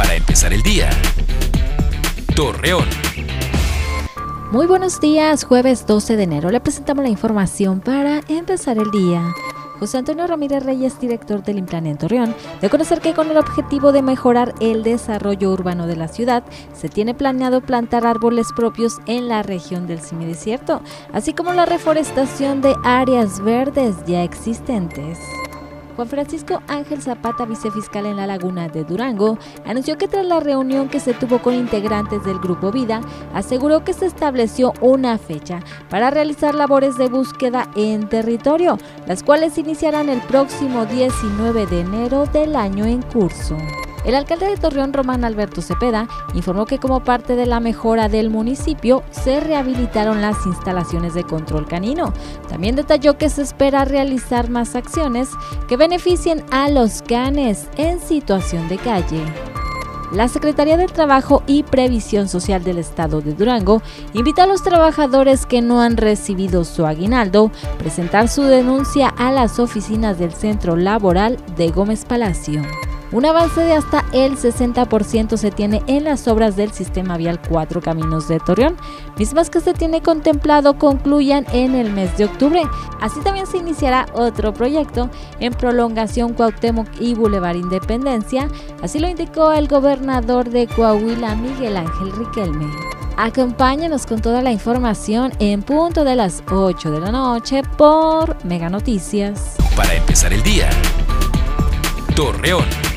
para empezar el día. Torreón. Muy buenos días, jueves 12 de enero. Le presentamos la información para empezar el día. José Antonio Ramírez Reyes, director del Implan en Torreón, de conocer que con el objetivo de mejorar el desarrollo urbano de la ciudad, se tiene planeado plantar árboles propios en la región del semidesierto, así como la reforestación de áreas verdes ya existentes. Juan Francisco Ángel Zapata, vicefiscal en la Laguna de Durango, anunció que tras la reunión que se tuvo con integrantes del Grupo Vida, aseguró que se estableció una fecha para realizar labores de búsqueda en territorio, las cuales iniciarán el próximo 19 de enero del año en curso. El alcalde de Torreón, Román Alberto Cepeda, informó que como parte de la mejora del municipio se rehabilitaron las instalaciones de control canino. También detalló que se espera realizar más acciones que beneficien a los canes en situación de calle. La Secretaría del Trabajo y Previsión Social del Estado de Durango invita a los trabajadores que no han recibido su aguinaldo presentar su denuncia a las oficinas del Centro Laboral de Gómez Palacio. Un avance de hasta el 60% se tiene en las obras del sistema vial Cuatro Caminos de Torreón, mismas que se tiene contemplado concluyan en el mes de octubre. Así también se iniciará otro proyecto en prolongación Cuauhtémoc y Boulevard Independencia, así lo indicó el gobernador de Coahuila, Miguel Ángel Riquelme. Acompáñenos con toda la información en punto de las 8 de la noche por Mega Noticias. Para empezar el día. Torreón.